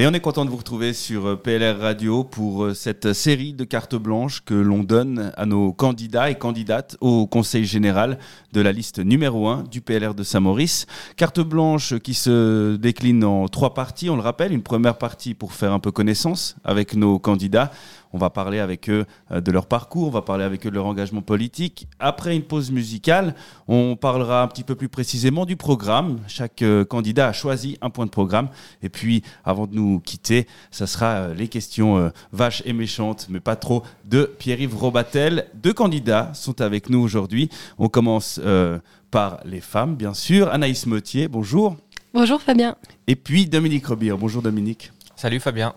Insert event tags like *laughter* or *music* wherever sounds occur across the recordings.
Et on est content de vous retrouver sur euh, PLR Radio pour euh, cette série de cartes blanches que l'on donne à nos candidats et candidates au Conseil général de la liste numéro 1 du PLR de Saint-Maurice. Carte blanche qui se décline en trois parties, on le rappelle. Une première partie pour faire un peu connaissance avec nos candidats. On va parler avec eux euh, de leur parcours, on va parler avec eux de leur engagement politique. Après une pause musicale, on parlera un petit peu plus précisément du programme. Chaque euh, candidat a choisi un point de programme. Et puis, avant de nous quitter, ça sera euh, les questions vaches et méchantes, mais pas trop, de Pierre-Yves Robatel. Deux candidats sont avec nous aujourd'hui. On commence par les femmes, bien sûr. Anaïs Mottier, bonjour. Bonjour Fabien. Et puis Dominique Robir. Bonjour Dominique. Salut Fabien.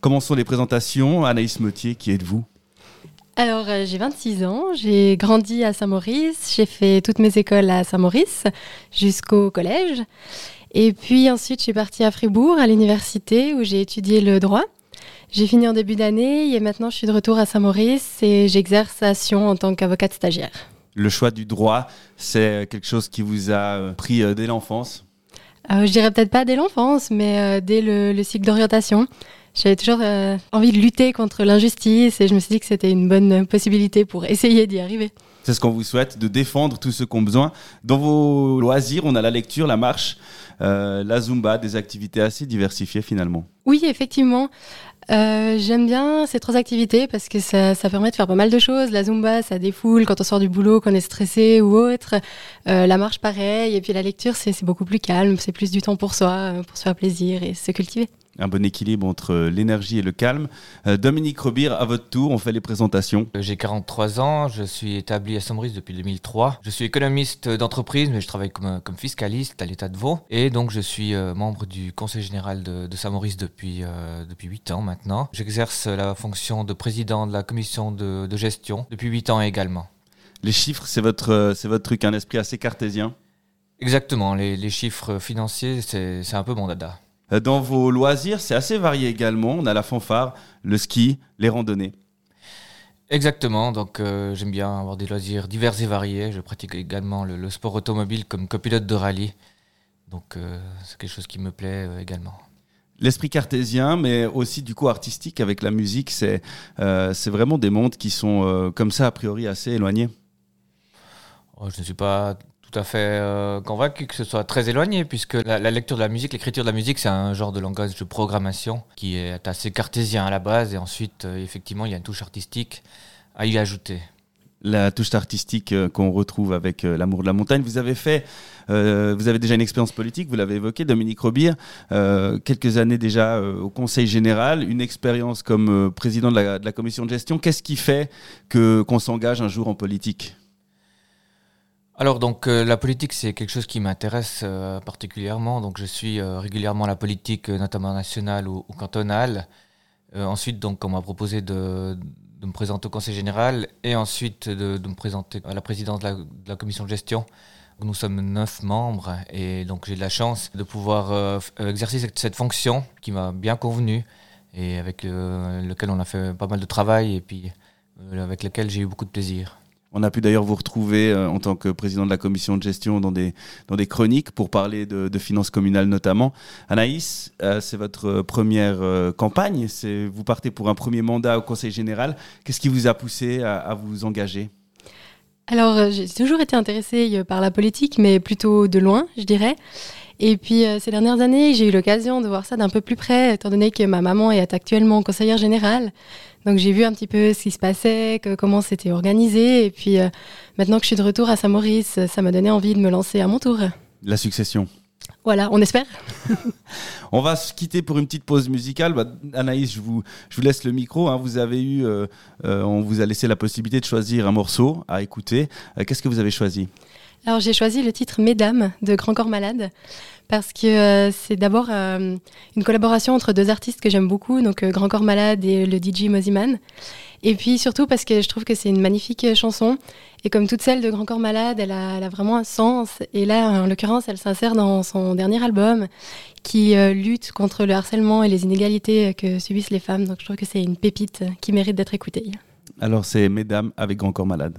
Commençons les présentations. Anaïs Mottier, qui êtes-vous? Alors, euh, j'ai 26 ans, j'ai grandi à Saint-Maurice, j'ai fait toutes mes écoles à Saint-Maurice jusqu'au collège. Et puis ensuite, je suis partie à Fribourg, à l'université, où j'ai étudié le droit. J'ai fini en début d'année et maintenant je suis de retour à Saint-Maurice et j'exerce à Sion en tant qu'avocate stagiaire. Le choix du droit, c'est quelque chose qui vous a pris euh, dès l'enfance? Euh, Je dirais peut-être pas dès l'enfance, mais dès le cycle d'orientation. J'avais toujours euh, envie de lutter contre l'injustice et je me suis dit que c'était une bonne possibilité pour essayer d'y arriver. C'est ce qu'on vous souhaite, de défendre tous ceux qui ont besoin. Dans vos loisirs, on a la lecture, la marche, euh, la zumba, des activités assez diversifiées finalement. Oui, effectivement. Euh, j'aime bien ces trois activités parce que ça, ça, permet de faire pas mal de choses. La zumba, ça défoule quand on sort du boulot, qu'on est stressé ou autre. Euh, la marche, pareil. Et puis la lecture, c'est beaucoup plus calme. C'est plus du temps pour soi, pour se faire plaisir et se cultiver un bon équilibre entre l'énergie et le calme. Euh, Dominique Robir, à votre tour, on fait les présentations. Euh, j'ai 43 ans, je suis établi à Saint-Maurice depuis 2003. Je suis économiste d'entreprise, mais je travaille comme, comme fiscaliste à l'État de Vaud. Et donc, je suis euh, membre du Conseil général de, Saint-Maurice depuis, depuis 8 ans maintenant. J'exerce la fonction de président de la commission de, de gestion depuis 8 ans également. Les chiffres, c'est votre, c'est votre truc, un esprit assez cartésien? Exactement, les, les chiffres financiers, c'est un peu mon dada. Euh, dans vos loisirs, c'est assez varié également. On a la fanfare, le ski, les randonnées. Exactement, donc euh, j'aime bien avoir des loisirs divers et variés. Je pratique également le, sport automobile comme copilote de rallye. Donc euh, c'est quelque chose qui me plaît également. L'esprit cartésien, mais aussi du coup artistique avec la musique, c'est c'est vraiment des mondes qui sont comme ça a priori assez éloignés. Oh, je ne suis pas tout à fait euh, convaincu que ce soit très éloigné, puisque la, lecture de la musique, l'écriture de la musique, c'est un genre de langage de programmation qui est assez cartésien à la base, et ensuite, euh, effectivement, il y a une touche artistique à y ajouter. La touche artistique euh, qu'on retrouve avec l'amour de la montagne. Vous avez fait, vous avez déjà une expérience politique, vous l'avez évoqué, Dominique Robir, quelques années déjà au Conseil général, une expérience comme président de la, de la commission de gestion. Qu'est-ce qui fait que qu'on s'engage un jour en politique? Alors donc euh, la politique c'est quelque chose qui m'intéresse euh, particulièrement. Donc je suis euh, régulièrement la politique, notamment nationale ou, cantonale. ensuite donc on m'a proposé de, me présenter au Conseil général et ensuite de, me présenter à la présidence de la, commission de gestion. Nous sommes neuf membres et donc j'ai de la chance de pouvoir exercer cette, cette, fonction qui m'a bien convenu et avec lequel on a fait pas mal de travail et puis avec lequel j'ai eu beaucoup de plaisir. On a pu d'ailleurs vous retrouver euh, en tant que président de la commission de gestion dans des, dans des chroniques pour parler de, finances communales notamment. Anaïs, euh, c'est votre première euh, campagne, vous partez pour un premier mandat au Conseil général. Qu'est-ce qui vous a poussé à, vous engager? Alors, j'ai toujours été intéressée par la politique, mais plutôt de loin, je dirais. Et puis ces dernières années, j'ai eu l'occasion de voir ça d'un peu plus près, étant donné que ma maman est actuellement conseillère générale. Donc j'ai vu un petit peu ce qui se passait, comment c'était organisé. Et puis euh, maintenant que je suis de retour à Saint-Maurice, ça m'a donné envie de me lancer à mon tour. La succession. Voilà, on espère. *laughs* on va se quitter pour une petite pause musicale. Bah, Anaïs, je vous, je vous laisse le micro. Hein. Vous avez eu, euh, euh, on vous a laissé la possibilité de choisir un morceau à écouter. Qu'est-ce que vous avez choisi? Alors j'ai choisi le titre Mesdames de Grand Corps Malade parce que euh, c'est d'abord euh, une collaboration entre deux artistes que j'aime beaucoup, donc euh, Grand Corps Malade et le DJ Moziman. Et puis surtout parce que je trouve que c'est une magnifique chanson. Et comme toutes celles de Grand Corps Malade, elle a, elle a vraiment un sens. Et là, en l'occurrence, elle s'insère dans son dernier album qui lutte contre le harcèlement et les inégalités que subissent les femmes. Donc je trouve que c'est une pépite qui mérite d'être écoutée. Alors c'est Mesdames avec Grand Corps Malade.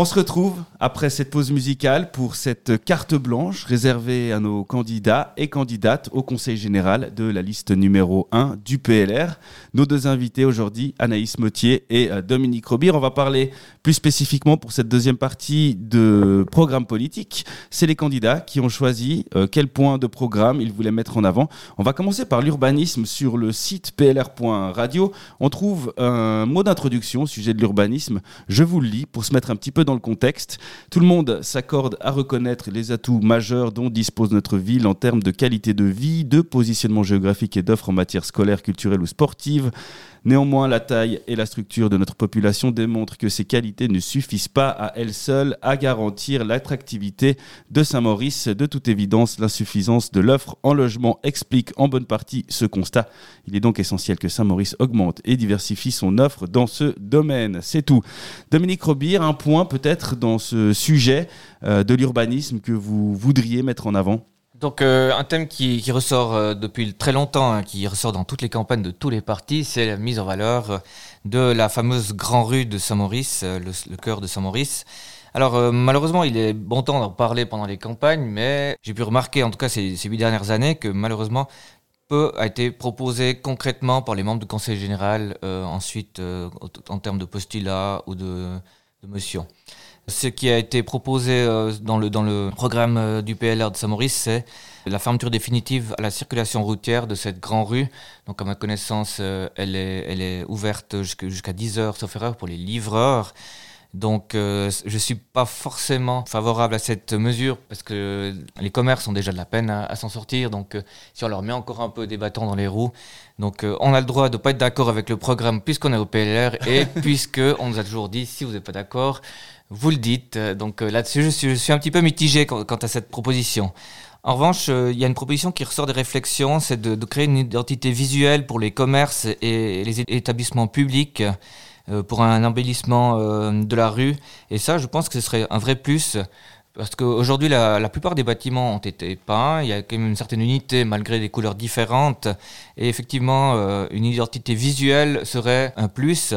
On se retrouve après cette pause musicale pour cette carte blanche réservée à nos candidats et candidates au Conseil général de la liste numéro 1 du PLR. Nos deux invités aujourd'hui, Anaïs Mottier et euh, Dominique Robir. On va parler plus spécifiquement pour cette deuxième partie de programme politique. C'est les candidats qui ont choisi euh, quel point de programme ils voulaient mettre en avant. On va commencer par l'urbanisme sur le site plr.radio. On trouve un mot d'introduction au sujet de l'urbanisme. Je vous le lis pour se mettre un petit peu dans le contexte. Tout le monde s'accorde à reconnaître les atouts majeurs dont dispose notre ville en termes de qualité de vie, de positionnement géographique et d'offres en matière scolaire, culturelle ou sportive. Néanmoins, la taille et la structure de notre population démontrent que ces qualités ne suffisent pas à elles seules à garantir l'attractivité de Saint-Maurice. De toute évidence, l'insuffisance de l'offre en logement explique en bonne partie ce constat. Il est donc essentiel que Saint-Maurice augmente et diversifie son offre dans ce domaine. C'est tout. Dominique Robir, un point peut-être dans ce sujet euh, de l'urbanisme que vous voudriez mettre en avant donc euh, un thème qui, ressort euh, depuis très longtemps, hein, qui ressort dans toutes les campagnes de tous les partis, c'est la mise en valeur euh, de la fameuse Grand Rue de Saint-Maurice, le, cœur de Saint-Maurice. Alors malheureusement, il est bon temps d'en parler pendant les campagnes, mais j'ai pu remarquer, en tout cas ces, huit dernières années, que malheureusement peu a été proposé concrètement par les membres du Conseil général ensuite en termes de postulats ou de, de motions. Ce qui a été proposé dans, le, dans le programme du PLR de Saint-Maurice, c'est la fermeture définitive à la circulation routière de cette grande rue. Donc, à ma connaissance, elle, est, elle est ouverte jusqu'à 10 heures, sauf erreur, pour les livreurs. Donc, euh, je ne suis pas forcément favorable à cette mesure parce que les commerces ont déjà de la peine à, s'en sortir. Donc, euh, si on leur met encore un peu des bâtons dans les roues, donc euh, on a le droit de ne pas être d'accord avec le programme puisqu'on est au PLR et *laughs* puisqu'on nous a toujours dit si vous n'êtes pas d'accord, vous le dites. Donc là-dessus, je suis, un petit peu mitigé quant, à cette proposition. En revanche, il y a une proposition qui ressort des réflexions, c'est de, créer une identité visuelle pour les commerces et les établissements publics euh, pour un embellissement euh, de la rue. Et ça, je pense que ce serait un vrai plus. Parce qu'aujourd'hui, la, plupart des bâtiments ont été peints. Il y a quand même une certaine unité malgré des couleurs différentes. Et effectivement, euh, une identité visuelle serait un plus.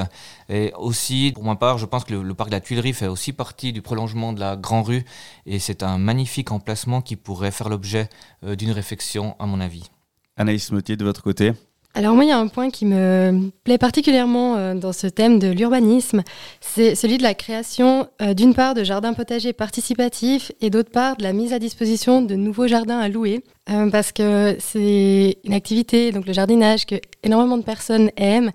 Et aussi, pour ma part, je pense que le, parc de la Tuilerie fait aussi partie du prolongement de la Grand Rue. Et c'est un magnifique emplacement qui pourrait faire l'objet d'une réflexion, à mon avis. Anaïs Motier, de votre côté alors moi, il y a un point qui me plaît particulièrement euh, dans ce thème de l'urbanisme, c'est celui de la création euh, d'une part de jardins potagers participatifs et d'autre part de la mise à disposition de nouveaux jardins à louer, euh, parce que c'est une activité, donc le jardinage, que énormément de personnes aiment,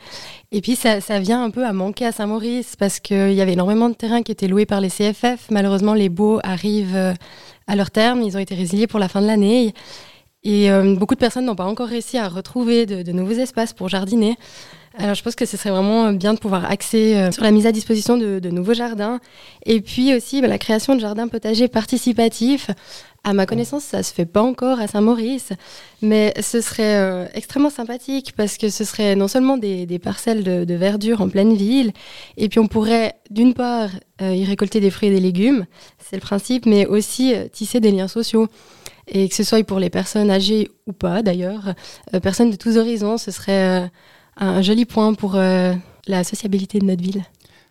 et puis ça, ça vient un peu à manquer à Saint-Maurice, parce qu'il y avait énormément de terrains qui étaient loués par les CFF, malheureusement les baux arrivent à leur terme, ils ont été résiliés pour la fin de l'année. Et euh, beaucoup de personnes n'ont pas encore réussi à retrouver de, nouveaux espaces pour jardiner. Alors je pense que ce serait vraiment bien de pouvoir axer euh, sur la mise à disposition de, nouveaux jardins. Et puis aussi bah, la création de jardins potagers participatifs. À ma connaissance, ça se fait pas encore à Saint-Maurice, mais ce serait euh, extrêmement sympathique parce que ce serait non seulement des, parcelles de, verdure en pleine ville, et puis on pourrait d'une part y récolter des fruits et des légumes, c'est le principe, mais aussi tisser des liens sociaux et que ce soit pour les personnes âgées ou pas d'ailleurs, euh, personnes de tous horizons, ce serait euh, un joli point pour euh, la sociabilité de notre ville.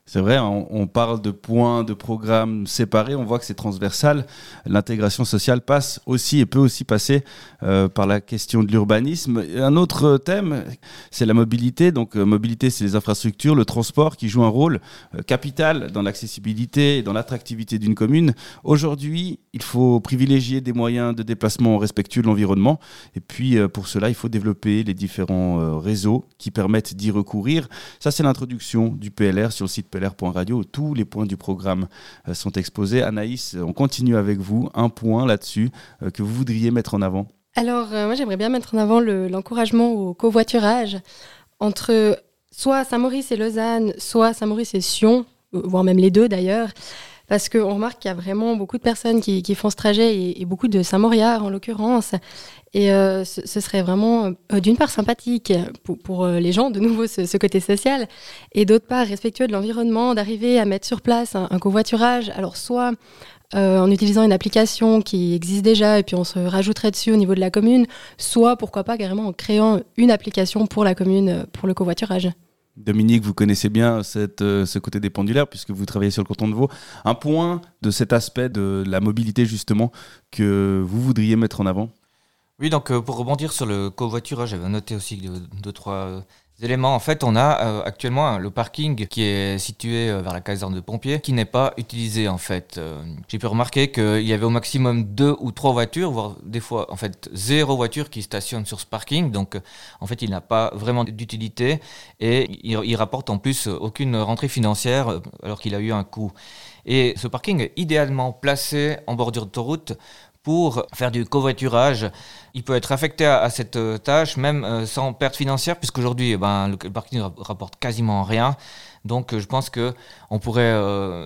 C'est vrai, on, parle de points, de programmes séparés, on voit que c'est transversal. L'intégration sociale passe aussi et peut aussi passer euh, par la question de l'urbanisme. Un autre thème, c'est la mobilité. Donc, euh, mobilité, c'est les infrastructures, le transport qui joue un rôle euh, capital dans l'accessibilité et dans l'attractivité d'une commune. Aujourd'hui, il faut privilégier des moyens de déplacement respectueux de l'environnement. Et puis, pour cela, il faut développer les différents réseaux qui permettent d'y recourir. Ça, c'est l'introduction du PLR sur le site où tous les points du programme euh, sont exposés. Anaïs, on continue avec vous. Un point là-dessus euh, que vous voudriez mettre en avant Alors, euh, moi, j'aimerais bien mettre en avant l'encouragement au covoiturage entre soit Saint-Maurice et Lausanne, soit Saint-Maurice et Sion, voire même les deux d'ailleurs parce qu'on remarque qu'il y a vraiment beaucoup de personnes qui, font ce trajet et, beaucoup de Saint-Mauriards en l'occurrence. Et euh, ce, serait vraiment, euh, d'une part, sympathique pour, euh, les gens, de nouveau, ce, côté social, et d'autre part, respectueux de l'environnement, d'arriver à mettre sur place un, covoiturage. Alors, soit en utilisant une application qui existe déjà et puis on se rajouterait dessus au niveau de la commune, soit pourquoi pas carrément en créant une application pour la commune pour le covoiturage. Dominique, vous connaissez bien cette, ce côté des pendulaires puisque vous travaillez sur le canton de Vaud. Un point de cet aspect de la mobilité justement que vous voudriez mettre en avant? Oui, donc euh, pour rebondir sur le covoiturage, j'avais noté aussi deux, trois euh, éléments. En fait, on a euh, actuellement le parking qui est situé vers la caserne de pompiers, qui n'est pas utilisé en fait. J'ai pu remarquer qu'il y avait au maximum deux ou trois voitures, voire des fois en fait zéro voiture qui stationne sur ce parking. Donc en fait, il n'a pas vraiment d'utilité et il, il rapporte en plus aucune rentrée financière alors qu'il a eu un coût. Et ce parking est idéalement placé en bordure d'autoroute pour faire du covoiturage. Il peut être affecté à, cette euh, tâche, même euh, sans perte financière, puisqu'aujourd'hui, eh ben, le, parking rapporte quasiment rien. Donc, euh, je pense que on pourrait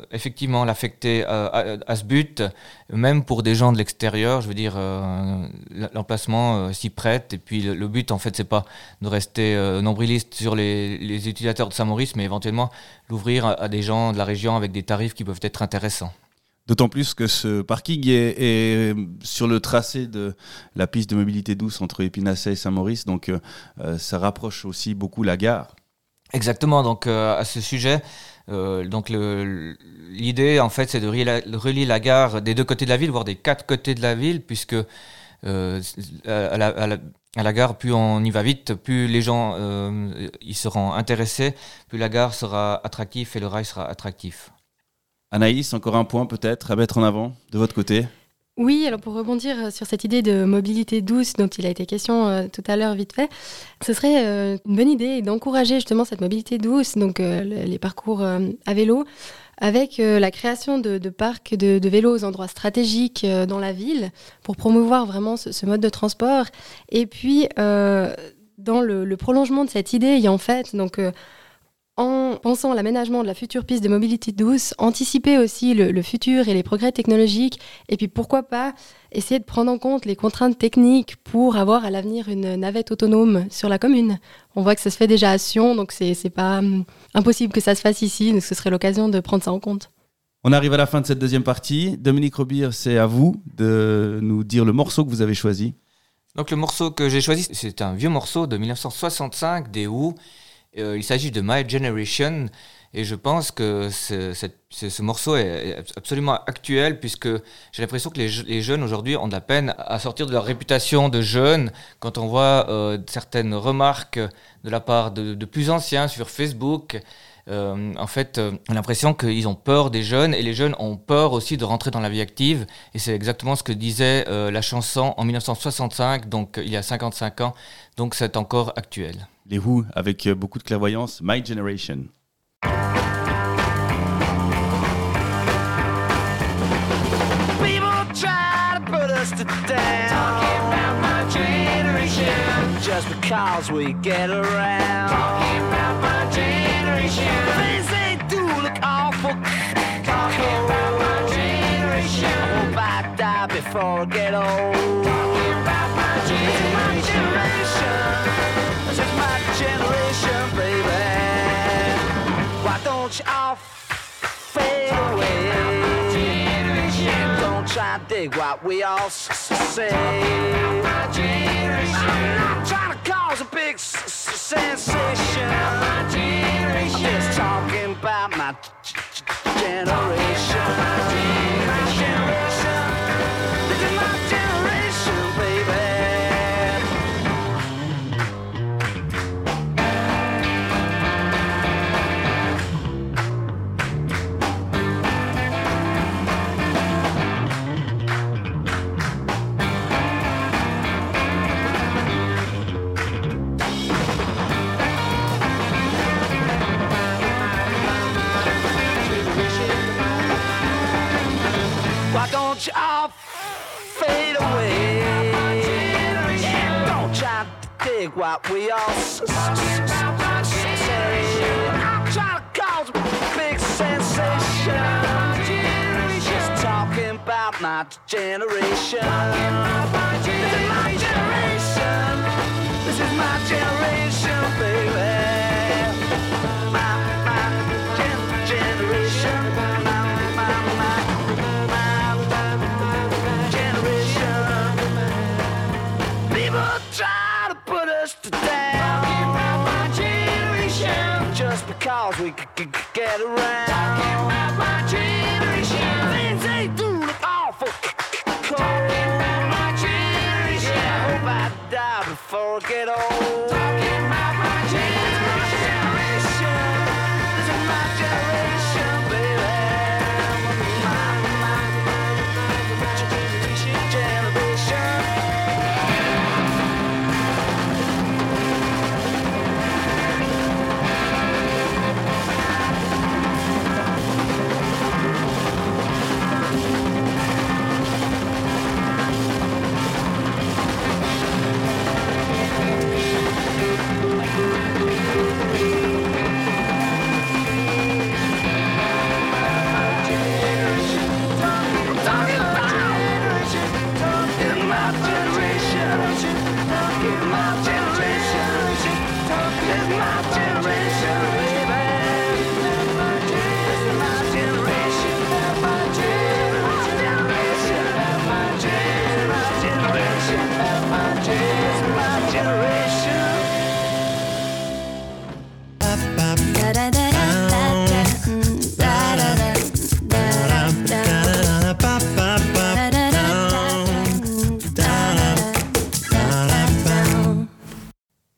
effectivement l'affecter à, ce but, même pour des gens de l'extérieur. Je veux dire, l'emplacement s'y prête. Et puis, le, but, en fait, c'est pas de rester nombriliste sur les, les, utilisateurs de Saint-Maurice, mais éventuellement l'ouvrir à des gens de la région avec des tarifs qui peuvent être intéressants. D'autant plus que ce parking est, sur le tracé de la piste de mobilité douce entre Épinasset et Saint-Maurice, donc euh, euh, ça rapproche aussi beaucoup la gare. Exactement, donc euh, à ce sujet, l'idée en fait c'est de relier la, gare des deux côtés de la ville, voire des quatre côtés de la ville, puisque à la, gare, plus on y va vite, plus les gens y seront intéressés, plus la gare sera attractive et le rail sera attractif. Anaïs, encore un point peut-être à mettre en avant de votre côté oui, alors pour rebondir euh, sur cette idée de mobilité douce dont il a été question euh, tout à l'heure vite fait, ce serait euh, une bonne idée d'encourager justement cette mobilité douce, donc les parcours à vélo, avec la création de, parcs de, vélos aux endroits stratégiques dans la ville pour promouvoir vraiment ce, mode de transport. Et puis, dans le, le, prolongement de cette idée, il y a en fait donc en pensant à l'aménagement de la future piste de mobilité douce, anticiper aussi le, futur et les progrès technologiques, et puis pourquoi pas essayer de prendre en compte les contraintes techniques pour avoir à l'avenir une navette autonome sur la commune. On voit que ça se fait déjà à Sion, donc c'est pas hum, impossible que ça se fasse ici, donc ce serait l'occasion de prendre ça en compte. On arrive à la fin de cette deuxième partie. Dominique Robir, c'est à vous de nous dire le morceau que vous avez choisi. Donc le morceau que j'ai choisi, c'est un vieux morceau de 1965 des Who euh, il s'agit de My Generation et je pense que ce, morceau est absolument actuel puisque j'ai l'impression que les, jeunes aujourd'hui ont de la peine à sortir de leur réputation de jeunes quand on voit euh, certaines remarques de la part de, plus anciens sur Facebook. Euh, en fait, on a l'impression qu'ils ont peur des jeunes et les jeunes ont peur aussi de rentrer dans la vie active. Et c'est exactement ce que disait la chanson en 1965, donc il y a 55 ans. Donc c'est encore actuel. les Who avec euh, beaucoup de clairvoyance, My Generation. Just because we get around dig what we all say. I'm not trying to cause a big sensation. I'm just talking about my generation. My what we all. I'm trying to cause big sensation. Just talking about my generation. This is my generation. This is my generation, baby. My, my gen- generation. Could get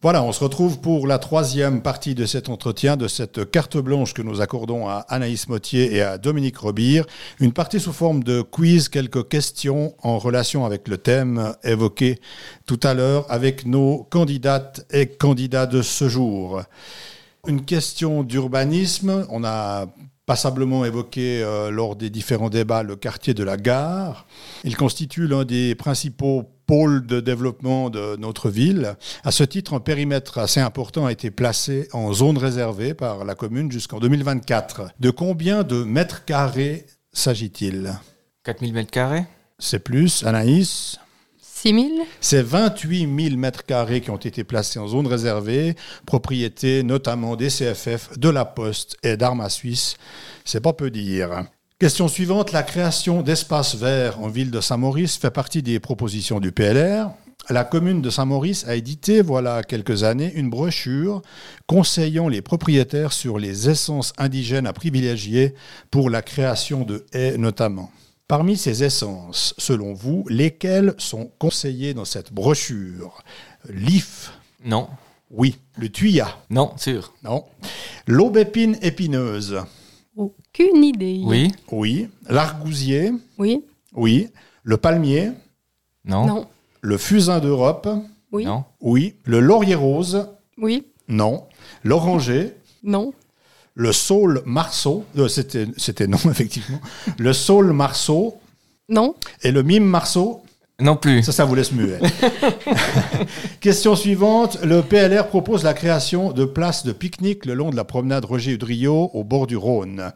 Voilà, on se retrouve pour la troisième partie de cet entretien, de cette carte blanche que nous accordons à Anaïs Mottier et à Dominique Robire. Une partie sous forme de quiz, quelques questions en relation avec le thème évoqué tout à l'heure avec nos candidates et candidats de ce jour. Une question d'urbanisme. On a passablement évoqué euh, lors des différents débats le quartier de la gare. Il constitue l'un des principaux pôle de développement de notre ville. À ce titre, un périmètre assez important a été placé en zone réservée par la commune jusqu'en 2024. De combien de mètres carrés s'agit-il? 4000 mètres carrés? C'est plus, Anaïs? 6 000 C'est 28 000 mètres carrés qui ont été placés en zone réservée, propriété notamment des CFF, de la Poste et d'Arma Suisse. C'est pas peu dire. Question suivante, la création d'espaces verts en ville de Saint-Maurice fait partie des propositions du PLR. La commune de Saint-Maurice a édité, voilà quelques années, une brochure conseillant les propriétaires sur les essences indigènes à privilégier pour la création de haies notamment. Parmi ces essences, selon vous, lesquelles sont conseillées dans cette brochure? L'if Non. Oui. Le tuya? Non, sûr. Non. L'aubépine épineuse Aucune idée. Oui. Oui. L'argousier Oui. Oui. Le palmier Non. Non. Le fusain d'Europe Oui. Non. Oui. Le laurier rose Oui. Non. L'oranger Non. Le saule marceau euh, C'était c'était non, *laughs* effectivement. Le saule marceau Non. et le mime marceau Non plus. Ça, ça vous laisse muet. *laughs* Question suivante. Le PLR propose la création de places de pique-nique le long de la promenade Roger Udrio au bord du Rhône.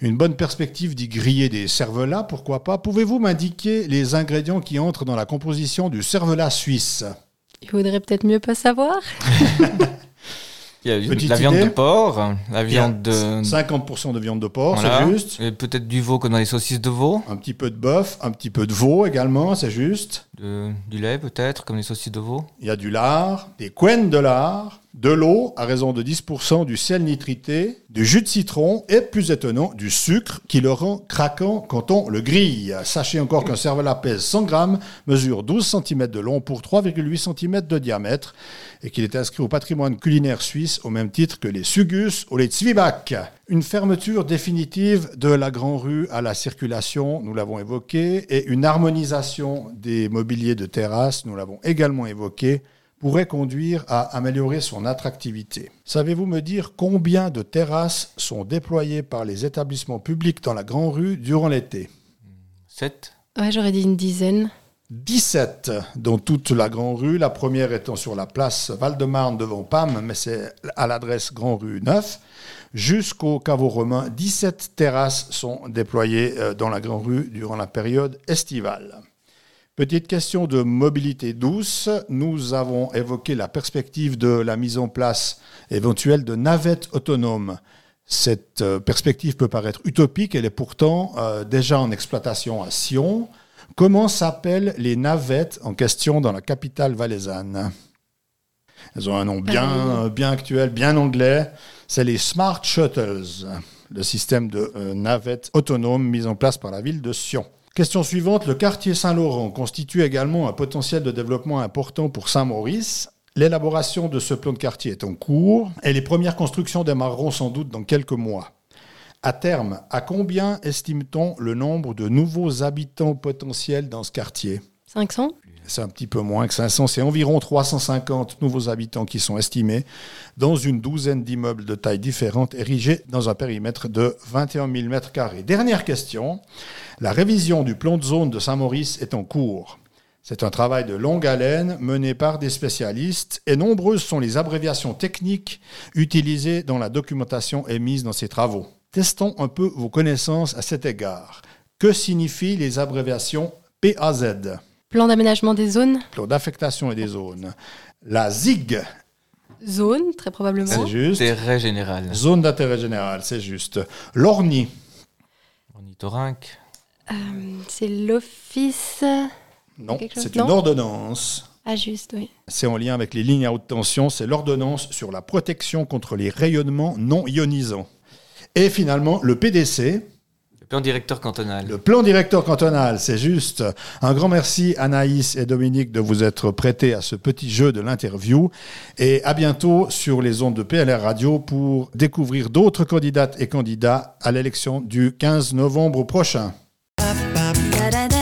Une bonne perspective d'y griller des cervelas, pourquoi pas. Pouvez-vous m'indiquer les ingrédients qui entrent dans la composition du cervelas suisse? Il faudrait peut-être mieux pas savoir. *laughs* Il y a Petite la viande idée de porc, la viande de. 50% de viande de porc, Voilà. c'est juste. Et peut-être du veau comme dans les saucisses de veau. Un petit peu de bœuf, un petit peu de veau également, c'est juste. Du lait peut-être, comme les saucisses de veau. Il y a du lard, des couennes de lard, de l'eau à raison de 10%, du sel nitrité, du jus de citron et, plus étonnant, du sucre qui le rend craquant quand on le grille. Sachez encore qu'un cervelas pèse 100 grammes, mesure 12 cm de long pour 3,8 cm de diamètre et qu'il est inscrit au patrimoine culinaire suisse au même titre que les sugus ou les zwieback. Une fermeture définitive de la Grand Rue à la circulation, nous l'avons évoqué, et une harmonisation des mobiliers de terrasse, nous l'avons également évoqué, pourrait conduire à améliorer son attractivité. Savez-vous me dire combien de terrasses sont déployées par les établissements publics dans la Grand Rue durant l'été? 7. Ouais, j'aurais dit une dizaine. 17 dans toute la Grand Rue, la première étant sur la place Val-de-Marne devant PAM, mais c'est à l'adresse Grand Rue 9, jusqu'au caveau romain. 17 terrasses sont déployées euh, dans la Grand Rue durant la période estivale. Petite question de mobilité douce. Nous avons évoqué la perspective de la mise en place éventuelle de navettes autonomes. Cette euh, perspective peut paraître utopique, elle est pourtant euh, déjà en exploitation à Sion. Comment s'appellent les navettes en question dans la capitale valaisanne? Elles ont un nom bien, Euh. euh, bien actuel, bien anglais. C'est les Smart Shuttles, le système de euh, navettes autonomes mis en place par la ville de Sion. Question suivante, le quartier Saint-Laurent constitue également un potentiel de développement important pour Saint-Maurice. L'élaboration de ce plan de quartier est en cours et les premières constructions démarreront sans doute dans quelques mois. À terme, à combien estime-t-on le nombre de nouveaux habitants potentiels dans ce quartier? 500 C'est un petit peu moins que 500, c'est environ 350 nouveaux habitants qui sont estimés dans une douzaine d'immeubles de tailles différentes érigés dans un périmètre de 21 000 mètres carrés. Dernière question, la révision du plan de zone de Saint-Maurice est en cours. C'est un travail de longue haleine mené par des spécialistes et nombreuses sont les abréviations techniques utilisées dans la documentation émise dans ces travaux. Testons un peu vos connaissances à cet égard. Que signifient les abréviations PAZ Plan d'aménagement des zones Plan d'affectation et des zones. La ZIG, Zone, très probablement. c'est juste. Intérêt général. Zone d'intérêt général, c'est juste. L'ORNI, Ornithorynque. Euh, c'est l'office. non, c'est une ordonnance. Ah, juste, oui. C'est en lien avec les lignes à haute tension, c'est l'ordonnance sur la protection contre les rayonnements non ionisants. Et finalement, le PDC, Plan directeur cantonal. Le plan directeur cantonal, c'est juste. Un grand merci Anaïs et Dominique de vous être prêtés à ce petit jeu de l'interview. Et à bientôt sur les ondes de PLR Radio pour découvrir d'autres candidates et candidats à l'élection du 15 novembre prochain. Da da da